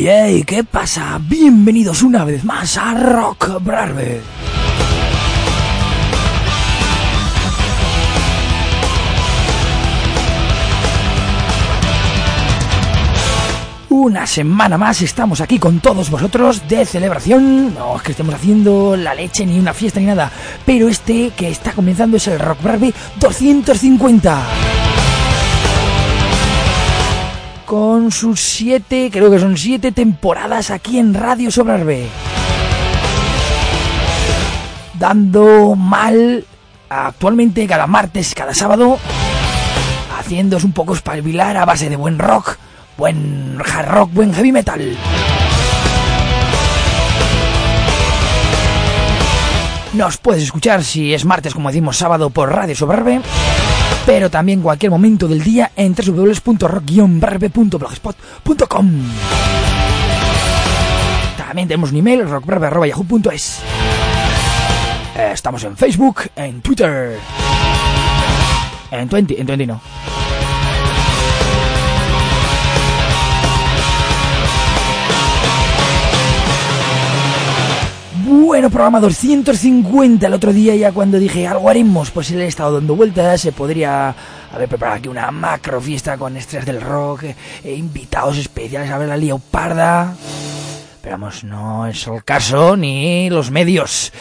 Hey, ¿qué pasa? Bienvenidos una vez más a Rock Brarbe. Una semana más estamos aquí con todos vosotros de celebración. No es que estemos haciendo la leche ni una fiesta ni nada, pero este que está comenzando es el Rock Brarbe 250 con sus siete, creo que son siete temporadas aquí en Radio Sobrarbe. Dando mal actualmente cada martes, cada sábado, haciéndose un poco espabilar a base de buen rock, buen hard rock, buen heavy metal. Nos puedes escuchar si es martes, como decimos, sábado por Radio Sobrarbe pero también cualquier momento del día en www.rock-barbe.blogspot.com. También tenemos un email, rockbarbe.yahoo.es. Estamos en Facebook, en Twitter. En 20, en 20 no. Bueno, programa 250 el otro día ya cuando dije algo haremos, pues le he estado dando vueltas, se podría haber preparado aquí una macro fiesta con estrellas del rock, eh, invitados especiales a ver la leoparda. Pero vamos, no es el caso ni los medios.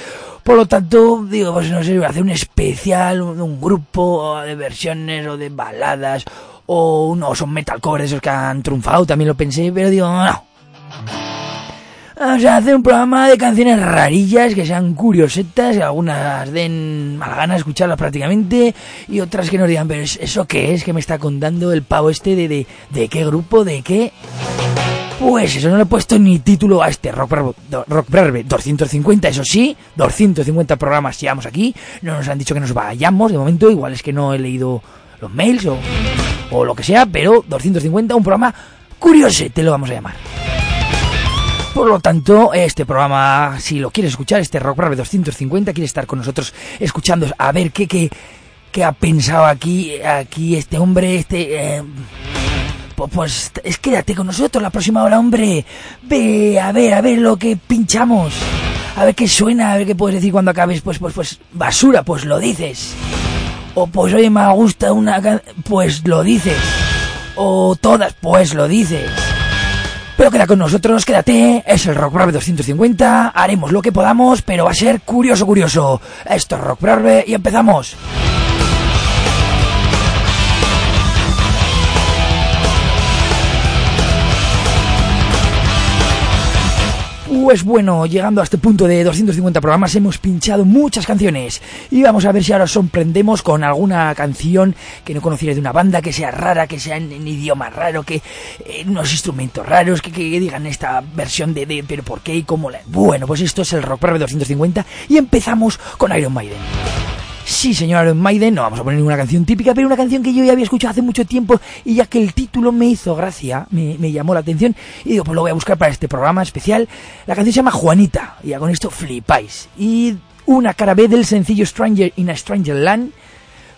Por lo tanto, digo, pues no sé, hacer un especial, un grupo de versiones o de baladas, o unos son metalcore esos que han triunfado, también lo pensé, pero digo, no. Vamos a hacer un programa de canciones rarillas que sean curiosetas, y algunas den mala gana escucharlas prácticamente, y otras que nos digan, pero ¿eso qué es? que me está contando el pavo este de, de, de qué grupo? ¿De qué? Pues eso, no le he puesto ni título a este Rock Bravo, Rock Brave 250, eso sí, 250 programas llevamos aquí, no nos han dicho que nos vayamos de momento, igual es que no he leído los mails o, o lo que sea, pero 250, un programa curioso, te lo vamos a llamar. Por lo tanto, este programa, si lo quieres escuchar, este Rock Brave 250, quiere estar con nosotros escuchando, a ver qué, qué, qué ha pensado aquí, aquí este hombre, este... Eh, pues es quédate con nosotros la próxima hora, hombre. Ve, a ver, a ver lo que pinchamos. A ver qué suena, a ver qué puedes decir cuando acabes. Pues, pues, pues, basura, pues lo dices. O pues, oye, me gusta una pues lo dices. O todas, pues lo dices. Pero queda con nosotros, quédate, es el Rock Brave 250, haremos lo que podamos, pero va a ser curioso, curioso. Esto es Rock y empezamos. Pues bueno, llegando a este punto de 250 programas hemos pinchado muchas canciones y vamos a ver si ahora os sorprendemos con alguna canción que no conocierais de una banda, que sea rara, que sea en, en idioma raro, que eh, unos instrumentos raros, que, digan esta versión de, pero por qué y cómo la... Bueno, pues esto es el Rock Brave 250 y empezamos con Iron Maiden. Sí, señor Iron Maiden, no vamos a poner ninguna canción típica, pero una canción que yo ya había escuchado hace mucho tiempo y ya que el título me hizo gracia, me, llamó la atención y digo, pues lo voy a buscar para este programa especial. La canción se llama Juanita y ya con esto flipáis. Y una cara B del sencillo Stranger in a Stranger Land,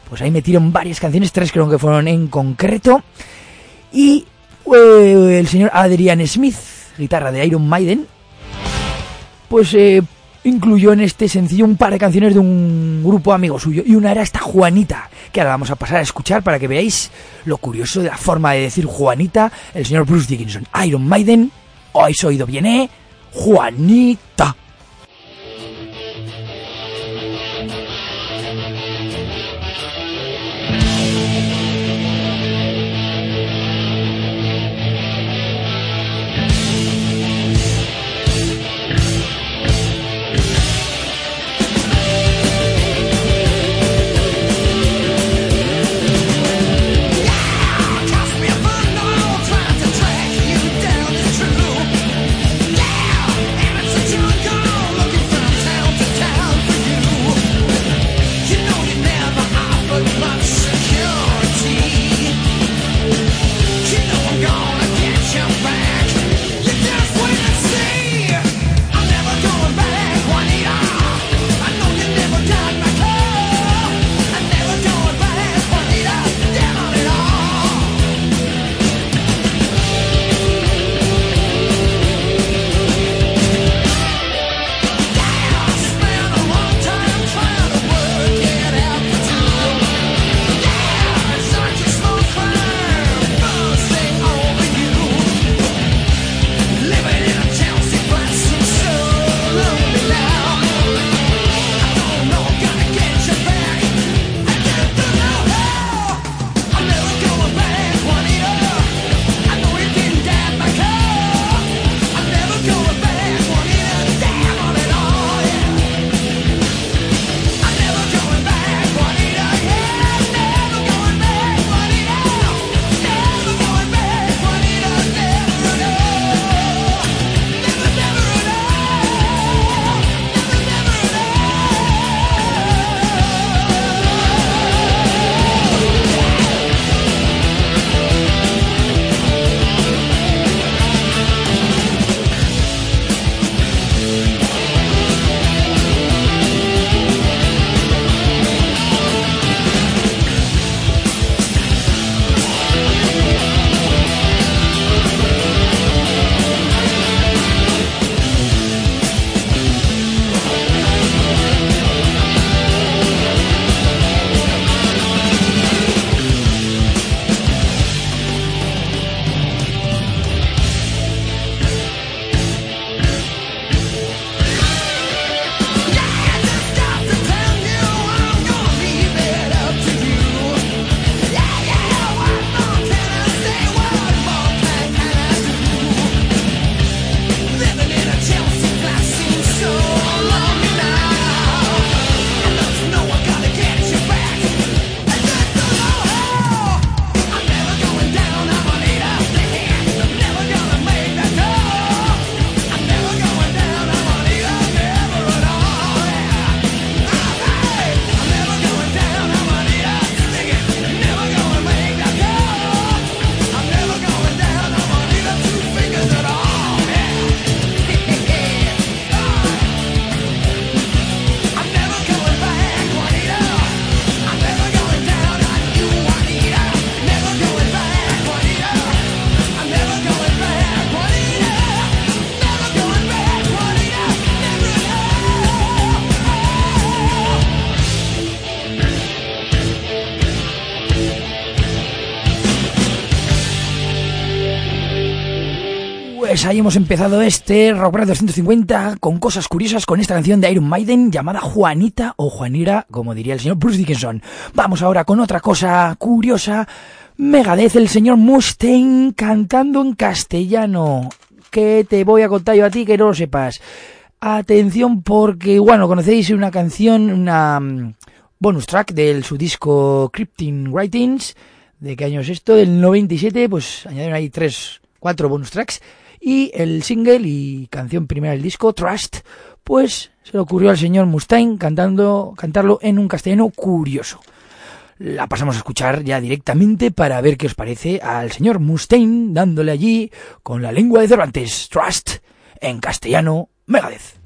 pues ahí metieron varias canciones, tres creo que fueron en concreto. Y eh, el señor Adrian Smith, guitarra de Iron Maiden, pues... Eh, incluyó en este sencillo un par de canciones de un grupo amigo suyo y una era esta Juanita, que ahora vamos a pasar a escuchar para que veáis lo curioso de la forma de decir Juanita, el señor Bruce Dickinson, Iron Maiden, o habéis oído bien, ¿eh? Juanita. Pues ahí hemos empezado este Rock 250 con cosas curiosas con esta canción de Iron Maiden llamada Juanita o Juanira, como diría el señor Bruce Dickinson. Vamos ahora con otra cosa curiosa. Megadeth, el señor Mustaine cantando en castellano. ¿Qué te voy a contar yo a ti que no lo sepas? Atención porque, bueno, conocéis una canción, una mm, bonus track del su disco Crypting Writings. ¿De qué año es esto? Del 97, pues añadieron ahí tres, cuatro bonus tracks. Y el single y canción primera del disco, Trust, pues se le ocurrió al señor Mustaine cantando, cantarlo en un castellano curioso. La pasamos a escuchar ya directamente para ver qué os parece al señor Mustaine dándole allí con la lengua de Cervantes, Trust, en castellano, Megadeth.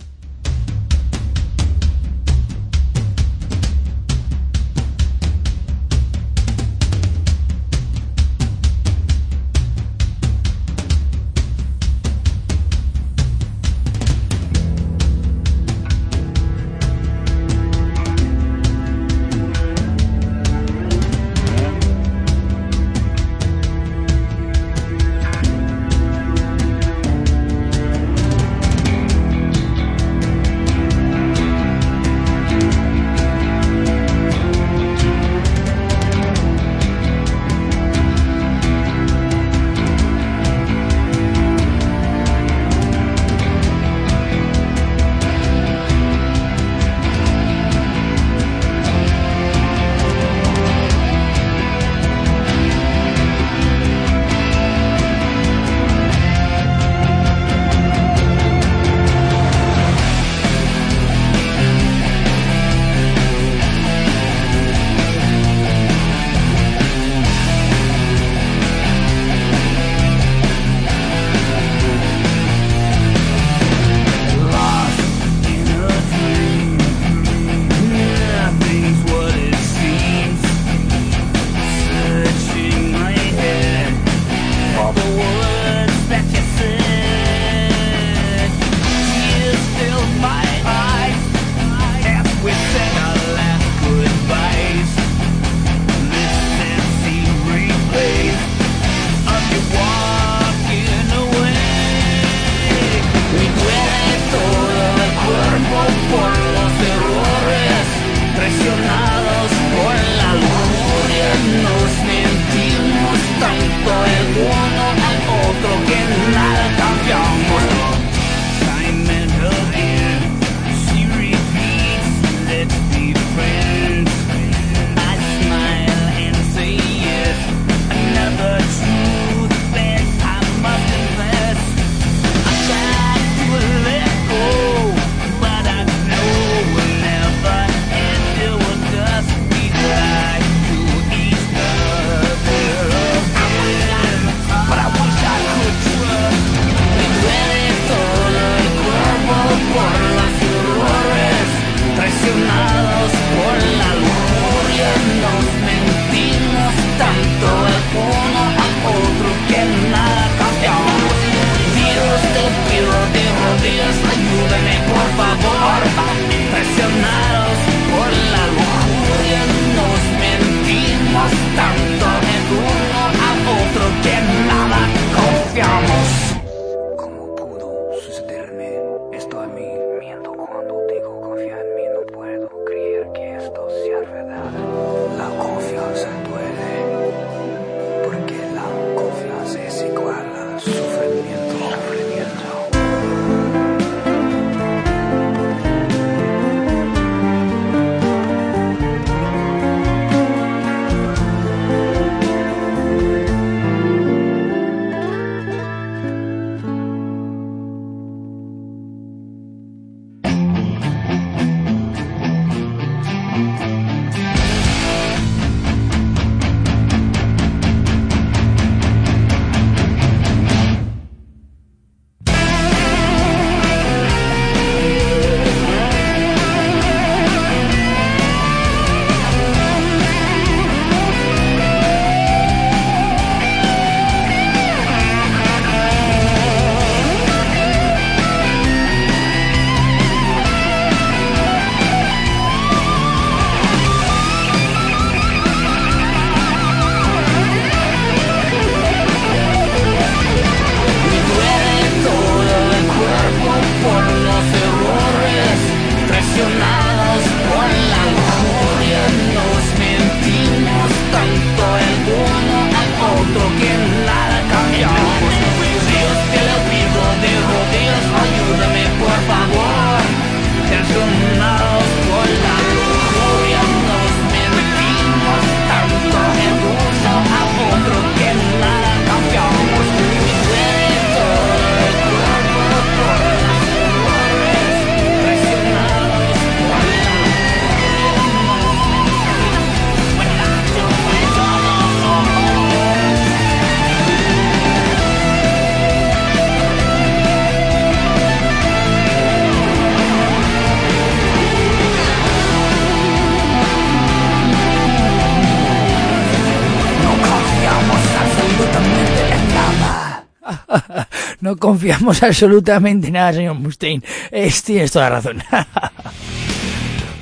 Confiamos absolutamente nada, señor Mustaine. Es, tienes toda la razón.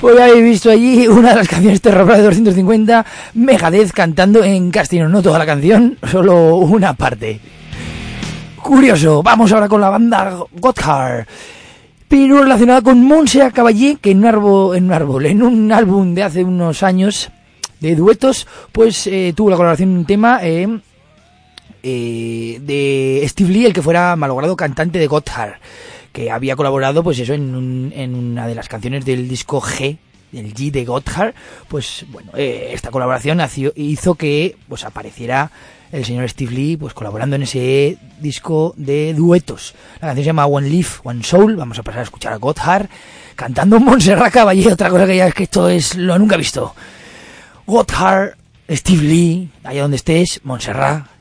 Pues habéis visto allí una de las canciones terror de 250, Megadeth cantando en castellano, no toda la canción, solo una parte. Curioso, vamos ahora con la banda Gotthard, pero relacionada con Monse Caballé, que en un árbol, en un árbol, en un álbum de hace unos años de duetos, pues eh, tuvo la colaboración en un tema eh, eh, de Steve Lee, el que fuera malogrado cantante de Gotthard que había colaborado, pues eso, en, una de las canciones del disco G, del G de Gotthard, pues bueno, eh, esta colaboración hizo que pues apareciera el señor Steve Lee pues colaborando en ese disco de duetos. La canción se llama One Leaf, One Soul, vamos a pasar a escuchar a Gotthard cantando Montserrat Caballé, otra cosa que ya es que esto es lo nunca visto. Gotthard, Steve Lee, allá donde estés, Montserrat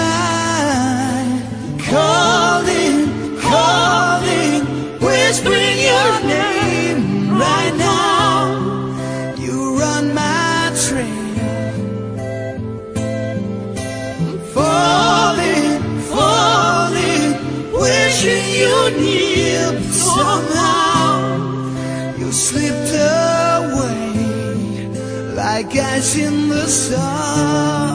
whispering your name right now. You run my train. Falling, falling, wishing you near, somehow you slipped away like ice in the sun.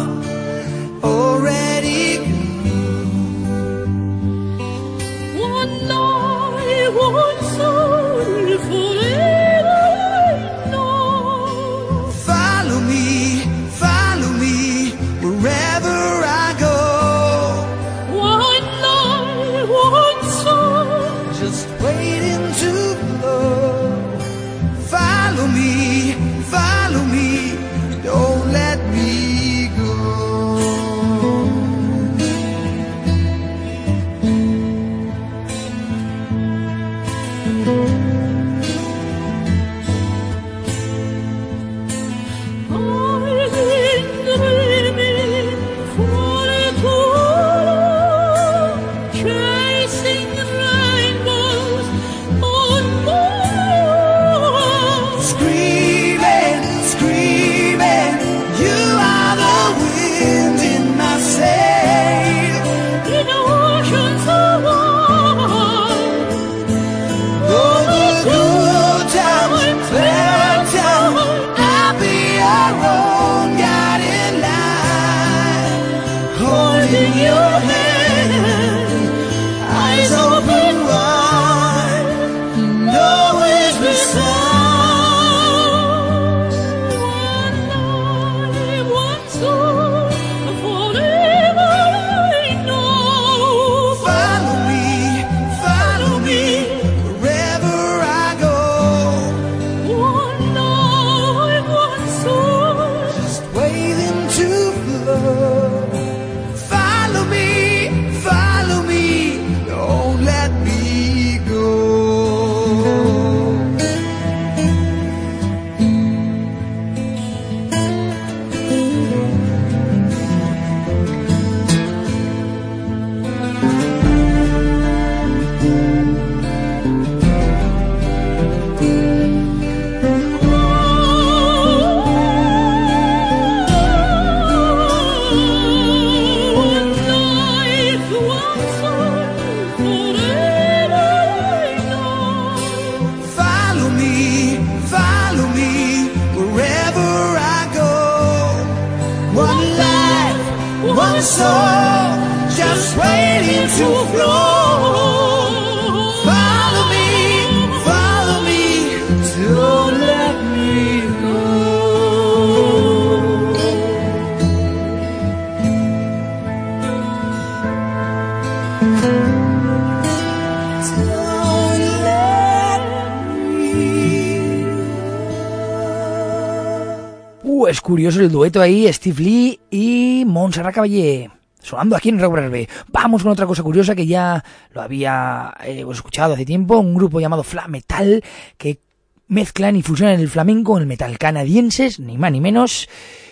Curioso el dueto ahí, Steve Lee y Montserrat Caballé. Sonando aquí en Regular B. Vamos con otra cosa curiosa que ya lo había eh, escuchado hace tiempo. Un grupo llamado Fla Metal que mezclan y fusionan el flamenco con el metal canadienses, ni más ni menos.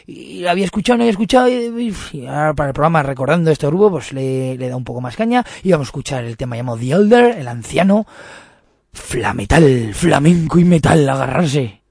Y lo había escuchado, no había escuchado, y, y ahora para el programa recordando este grupo, pues le, le da un poco más caña. Y vamos a escuchar el tema llamado The Elder, el anciano. Flametal, flamenco y metal, agarrarse.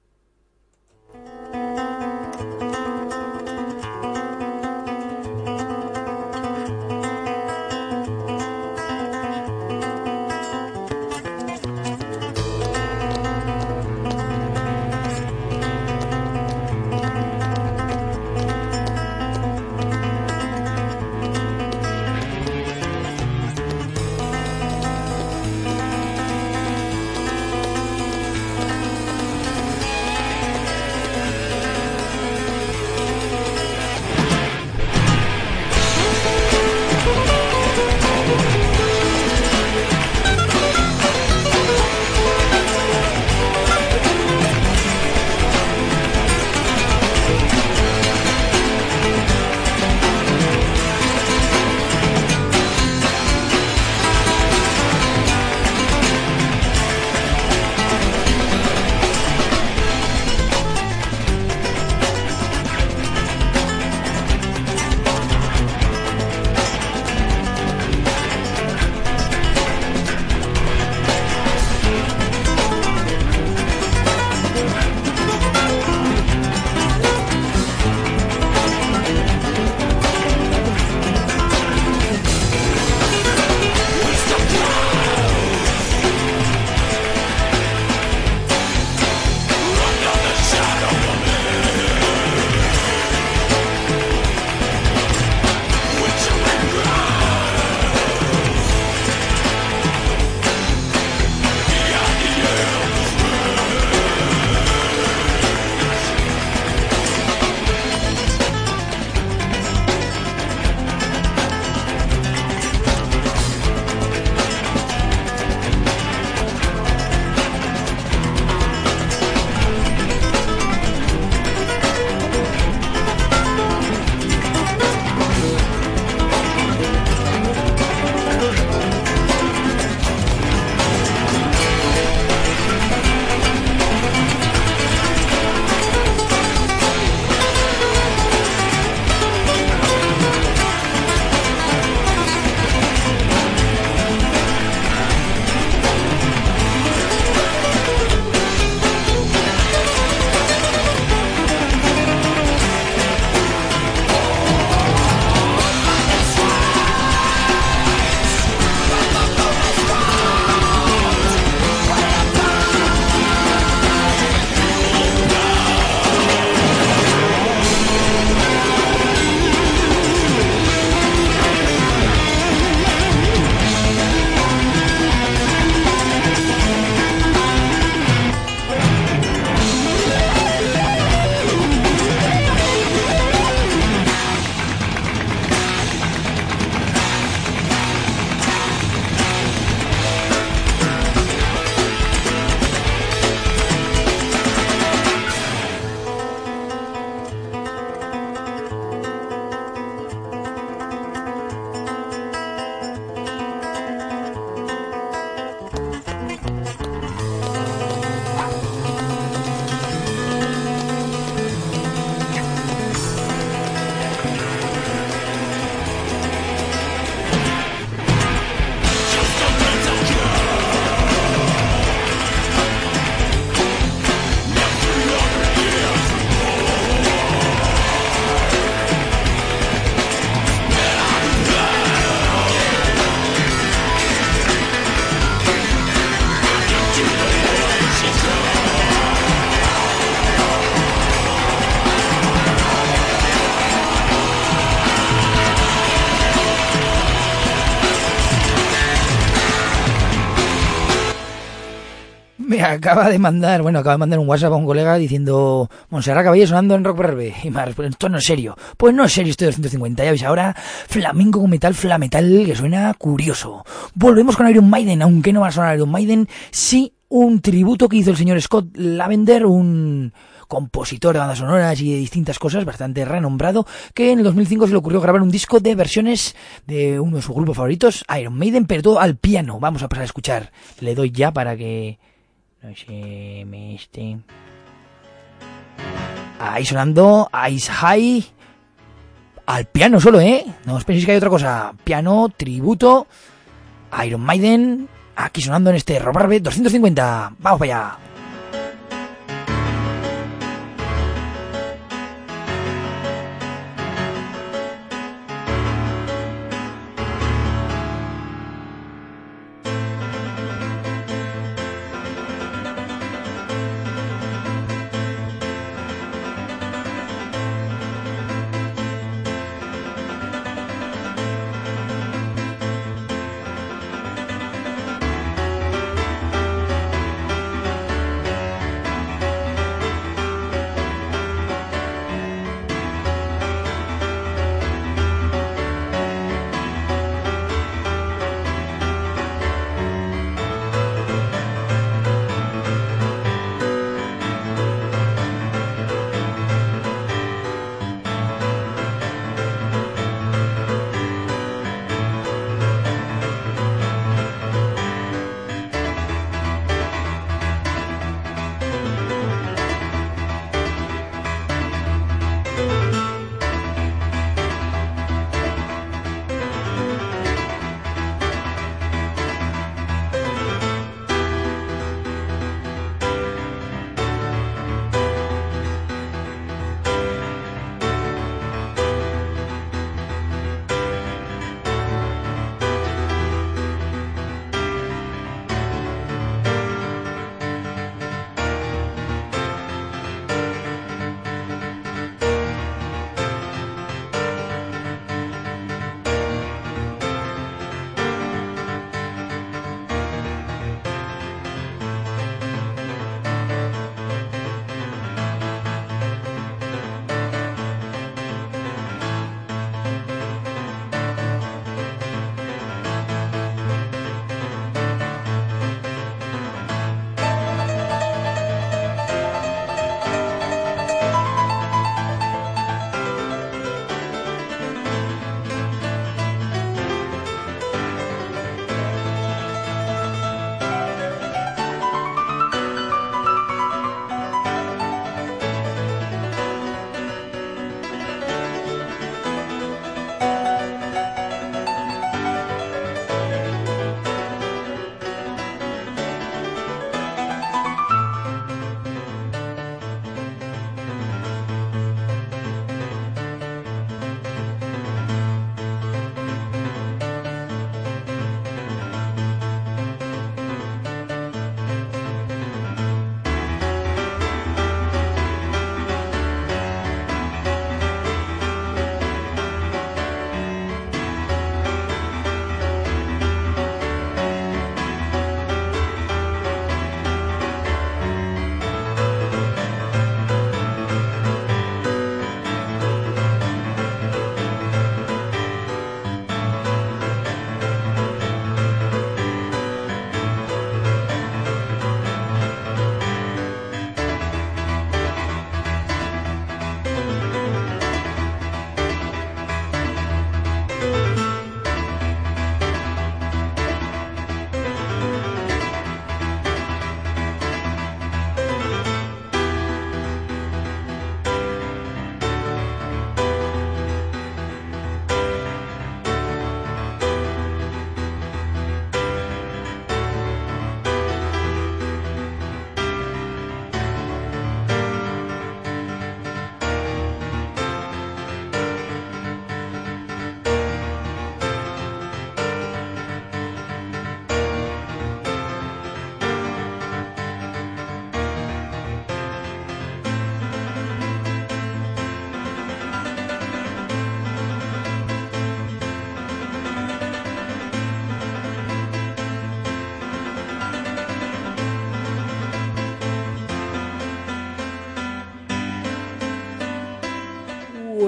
Acaba de mandar, bueno, acaba de mandar un WhatsApp a un colega diciendo Montserrat Caballé sonando en Rock Breve. Y me ha respondido, esto no es serio. Pues no es serio, estoy 250. Ya veis ahora, flamenco con metal, flametal, que suena curioso. Volvemos con Iron Maiden, aunque no va a sonar Iron Maiden, sí un tributo que hizo el señor Scott Lavender, un compositor de bandas sonoras y de distintas cosas, bastante renombrado, que en el 2005 se le ocurrió grabar un disco de versiones de uno de sus grupos favoritos, Iron Maiden, pero todo al piano. Vamos a pasar a escuchar. Le doy ya para que Ahí sonando Ice High. Al piano solo, ¿eh? No os penséis que hay otra cosa. Piano, tributo, Iron Maiden. Aquí sonando en este Robarbe 250. Vamos para allá.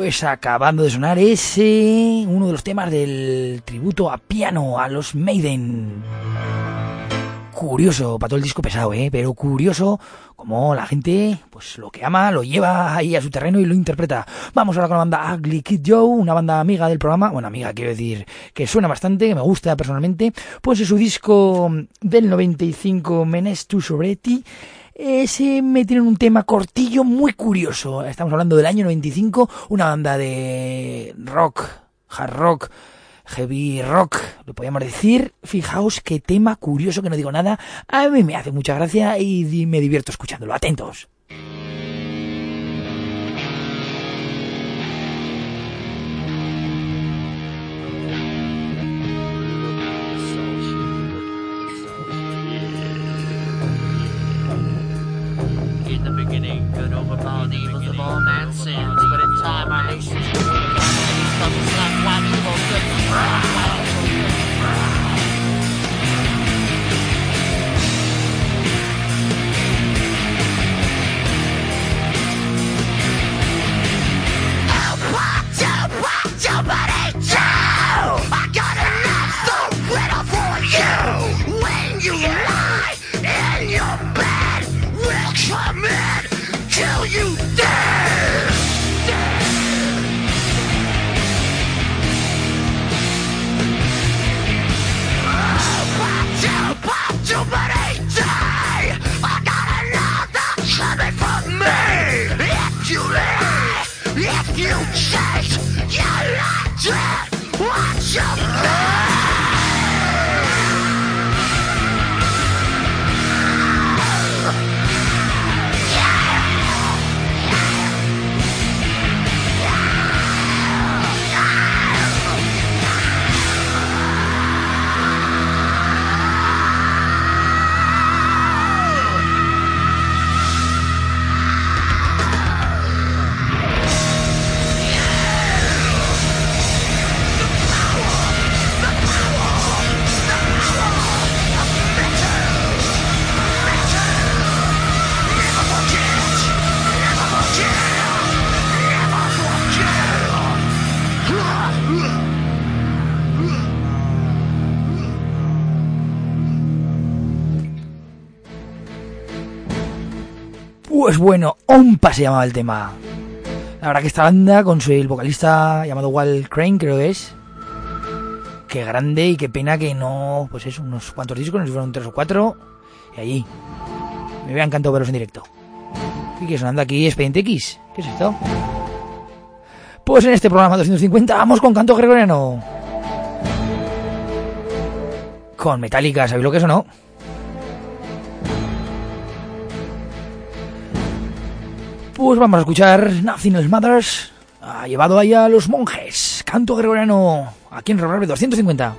Pues acabando de sonar ese, uno de los temas del tributo a piano a los Maiden. curioso para todo el disco pesado, ¿eh? Pero curioso como la gente, pues lo que ama, lo lleva ahí a su terreno y lo interpreta. Vamos ahora con la banda Ugly Kid Joe, una banda amiga del programa. Bueno, amiga, quiero decir que suena bastante, que me gusta personalmente. Pues en su disco del 95, Menes to Sobreti, ese me tienen un tema cortillo muy curioso. Estamos hablando del año 95, una banda de rock, hard rock, heavy rock, lo podríamos decir. Fijaos qué tema curioso que no digo nada. A mí me hace mucha gracia y me divierto escuchándolo. Atentos. Pues bueno, Ompa se llamaba el tema. La verdad que esta banda, con su el vocalista llamado Wal Crane, creo que es. Qué grande y qué pena que no. Pues es unos cuantos discos, no sé si fueron tres o cuatro. Y allí. Me hubiera encantado verlos en directo. ¿Y qué sonando aquí? Expediente X. ¿Qué es esto? Pues en este programa 250 vamos con canto gregoriano. Con Metallica, ¿sabéis lo que es o no? Pues vamos a escuchar Nothing Else Matters. Ha llevado ahí a los monjes. Canto gregoriano. Aquí en Reverb 250.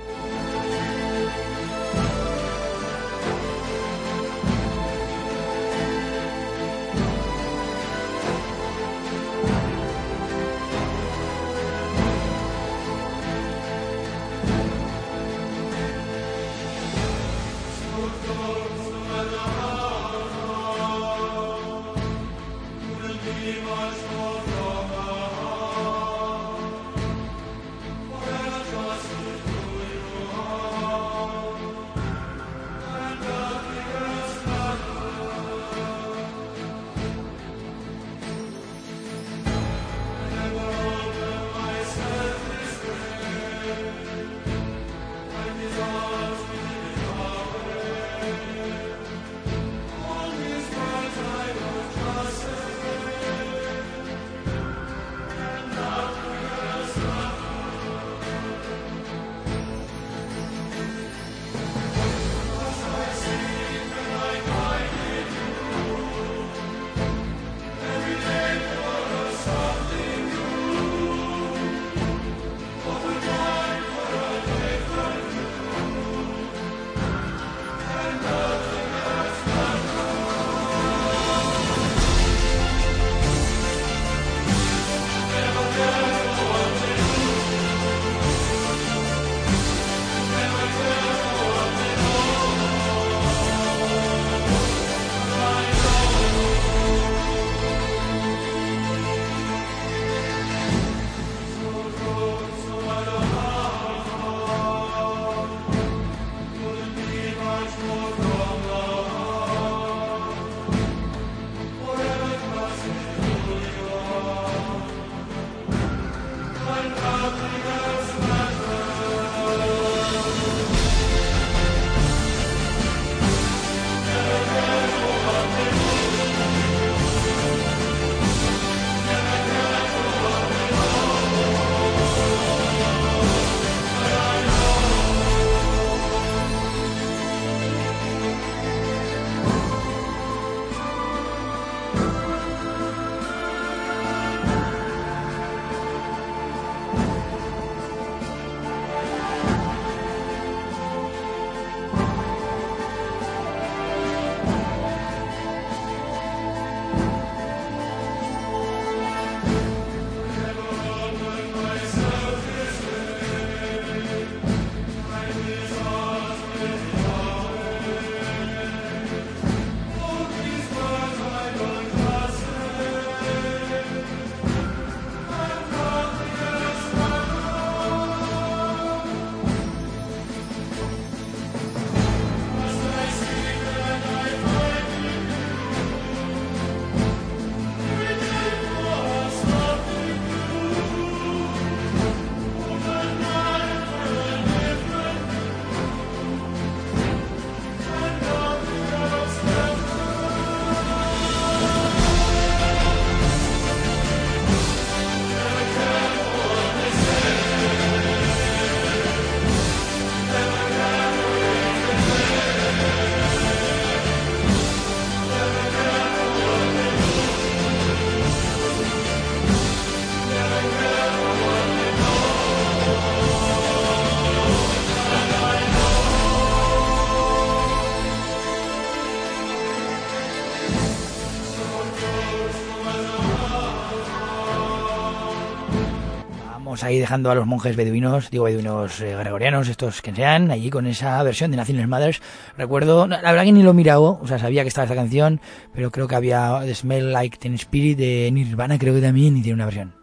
Ahí dejando a los monjes beduinos, digo beduinos eh, gregorianos, estos que sean, allí con esa versión de Naciones Mothers. Recuerdo, la verdad que ni lo he mirado, o sea, sabía que estaba esta canción, pero creo que había The Smell Like Teen Spirit de Nirvana, creo que también, y tiene una versión.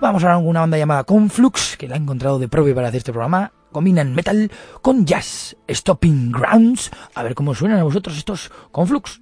Vamos a una banda llamada Conflux, que la he encontrado de propio para hacer este programa. Combinan metal con jazz, Stopping Grounds. A ver cómo suenan a vosotros estos Conflux.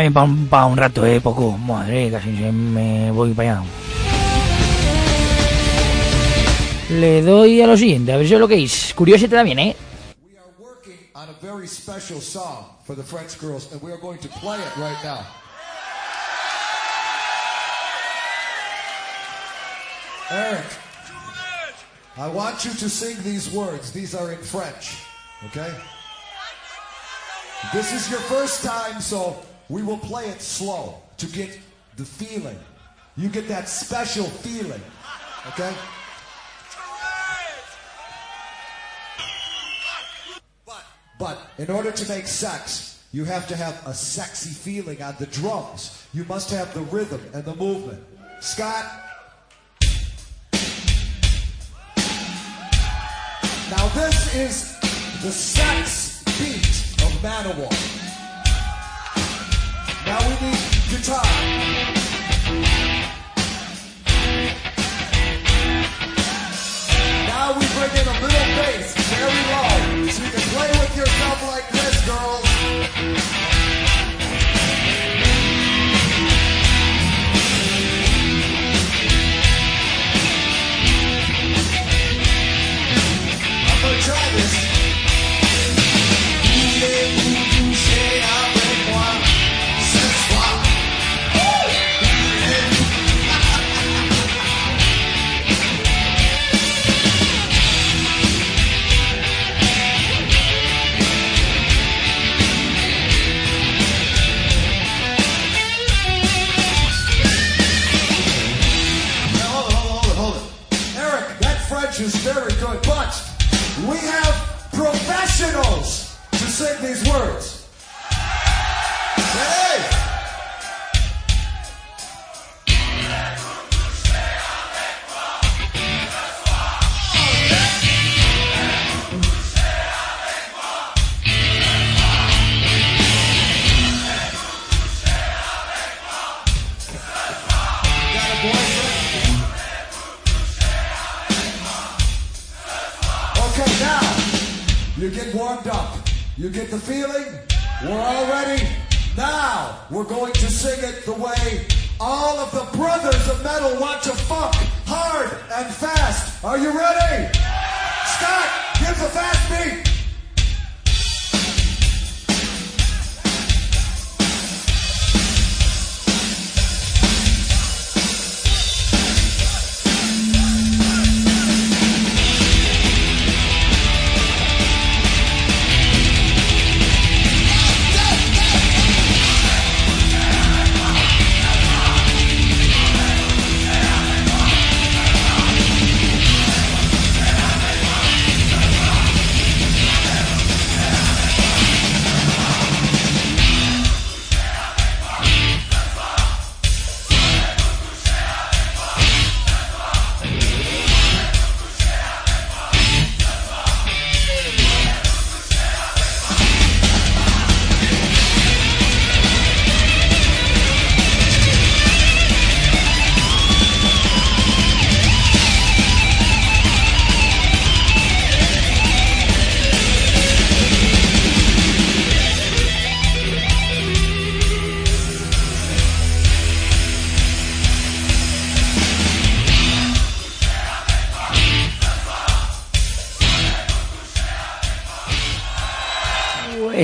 Bien para un, rato, eh, poco. Madre, casi me voy para allá. Le doy a lo siguiente, a ver si lo que es. Curiosete también, eh. We are working on a very special song for the French girls, and we are going to play it right now. Eric, I want you to sing these words. These are in French, okay? This is your first time, so we will play it slow to get the feeling. You get that special feeling, okay? But but in order to make sex, you have to have a sexy feeling on the drums. You must have the rhythm and the movement. Scott? Now this is the sex beat of Manowar. Now we need guitar.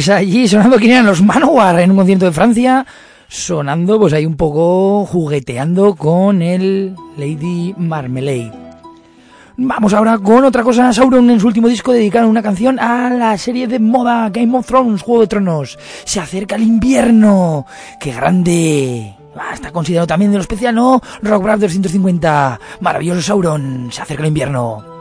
Allí sonando quién eran los Manowar en un concierto de Francia, sonando pues ahí un poco jugueteando con el Lady Marmalade. Vamos ahora con otra cosa. Sauron en su último disco dedicaron una canción a la serie de moda Game of Thrones, Juego de Tronos. Se acerca el invierno. ¡Qué grande! Ah, está considerado también de lo especial, ¿no? Rock Brothers 150. Maravilloso Sauron. Se acerca el invierno.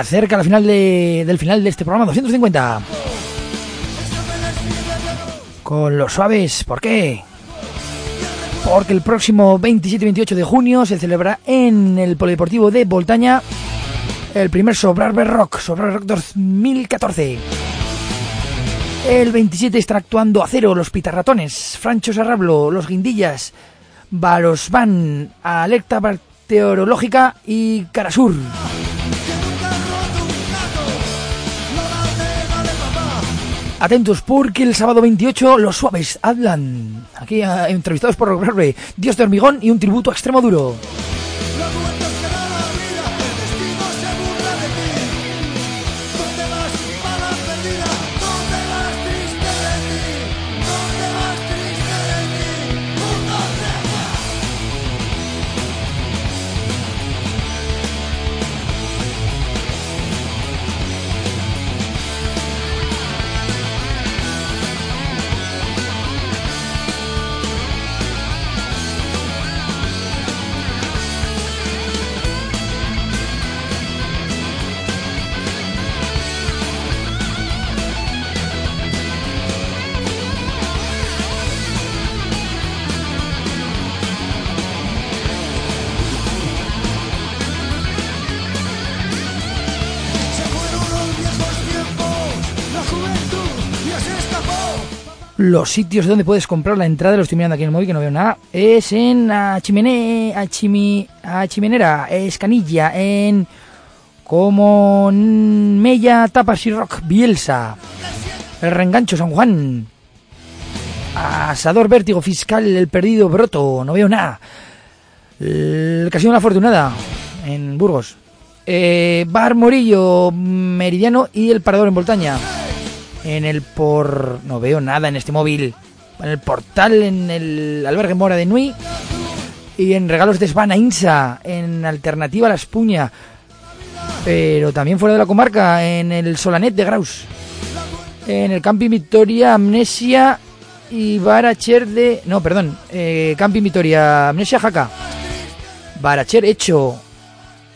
Acerca la final de- del final de este programa 250. Con los suaves, ¿por qué? Porque el próximo 27 y 28 de junio se celebra en el Polideportivo de Voltaña el primer Sobrarbe Rock, Sobrarbe Rock 2014. El 27 estará actuando Acero, Los Pitarratones, Francho Sarrablo, Los Guindillas, Balosvan, Alerta Meteorológica y Carasur. Atentos porque el sábado 28 los suaves hablan. Aquí eh, entrevistados por Rock Dios de hormigón y un tributo a extremo duro. Los sitios donde puedes comprar la entrada, lo estoy mirando aquí en el móvil que no veo nada, es en Achimene, Achimi, Achimenera, Escanilla, en como Mella, Tapas y Rock, Bielsa, El Rengancho, San Juan, Asador Vértigo Fiscal, El Perdido Broto, no veo nada, el Casino Afortunada, en Burgos, eh, Bar Morillo, Meridiano y El Parador en Voltaña en el por... no veo nada en este móvil. En el portal, en el albergue Mora de Nui. Y en regalos de Svana Insa, en Alternativa La Espuña. Pero también fuera de la comarca, en el Solanet de Graus. En el Camping Victoria, Amnesia y Baracher de... No, perdón. Eh, Camping Victoria, Amnesia Jaca. Baracher hecho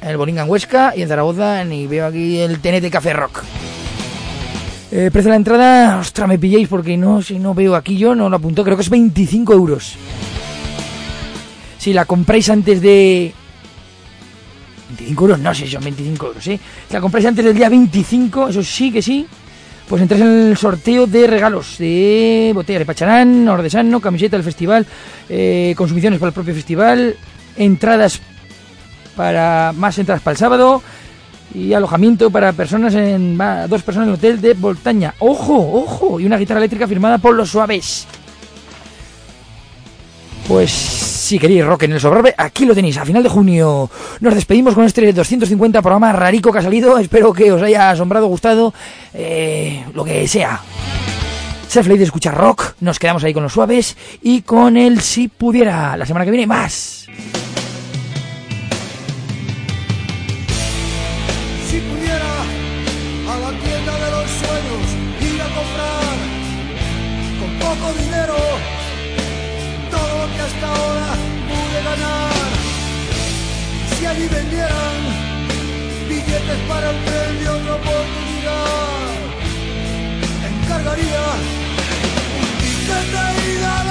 en el Bolinga en Huesca y en Zaragoza. Y veo aquí el TNT Café Rock. Eh, precio de la entrada, ostras, me pilláis porque no, si no veo aquí yo, no lo apunto, creo que es 25 euros. Si la compráis antes de... 25 euros, no sé si son 25 euros, ¿eh? Si la compráis antes del día 25, eso sí que sí, pues entráis en el sorteo de regalos de botella de Pacharán, Ordesano, camiseta del festival, eh, consumiciones para el propio festival, entradas para más entradas para el sábado y alojamiento para personas en dos personas en el hotel de Voltaña. Ojo, ojo, y una guitarra eléctrica firmada por los Suaves. Pues si queréis rock en el sobrarbe, aquí lo tenéis. A final de junio nos despedimos con este 250 programa rarico que ha salido. Espero que os haya asombrado, gustado, eh, lo que sea. Ser feliz de escuchar rock. Nos quedamos ahí con los suaves y con el si pudiera. La semana que viene más. Poco dinero todo lo que hasta ahora pude ganar. Si allí vendieran billetes para el tren de otra oportunidad, encargaría un ticket de ida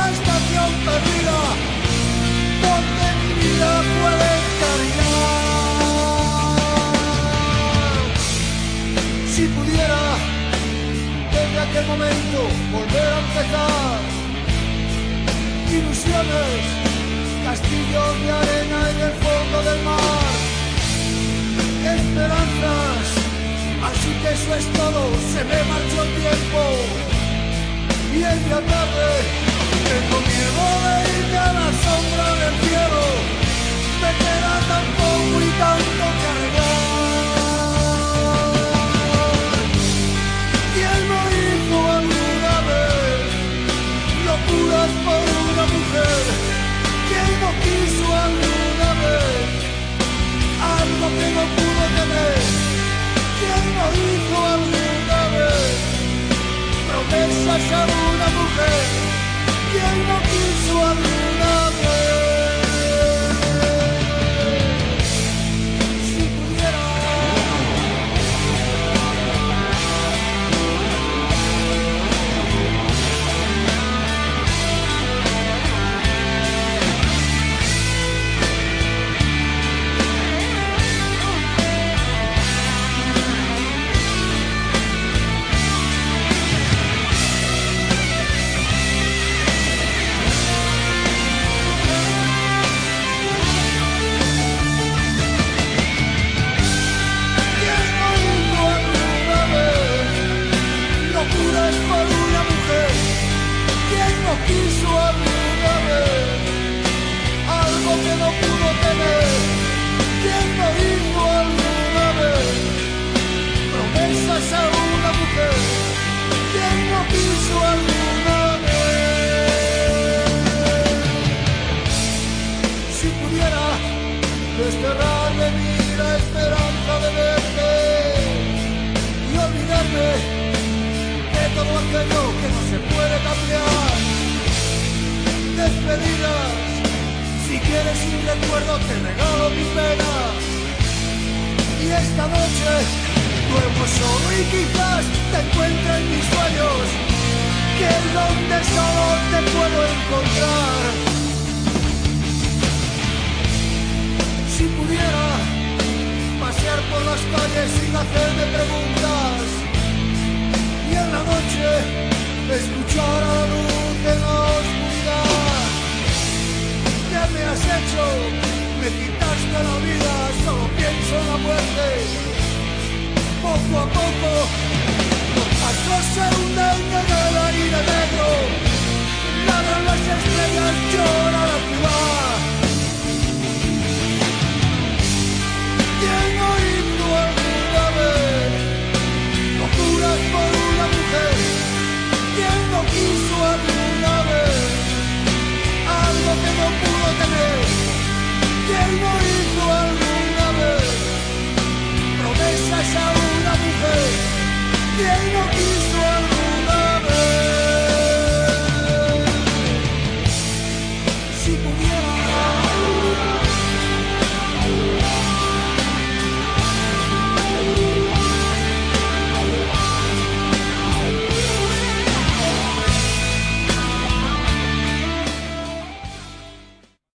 Ilusiones, castillos de arena en el fondo del mar. Esperanzas, así que eso es todo, se me marchó el tiempo. Y en la tarde, tengo miedo de irme a la sombra del cielo. Me queda tan poco y tanto a una mujer? ¿Quién no quiso alguna que no se puede cambiar. Despedidas, si quieres un recuerdo te regalo mi pena. Y esta noche duermo solo y quizás te encuentre en mis sueños, que es donde solo te puedo encontrar. Si pudiera pasear por las calles sin hacerme preguntas la noche escuchar a la luz de la oscuridad. ¿Qué me has hecho? Me quitaste la vida, solo pienso en la muerte. Poco a poco los astros se hunden de vela y de negro. Ladran las estrellas, llora la ciudad. ¿Quién no hizo alguna vez promesas a una mujer? ¿Quién no quiso alguna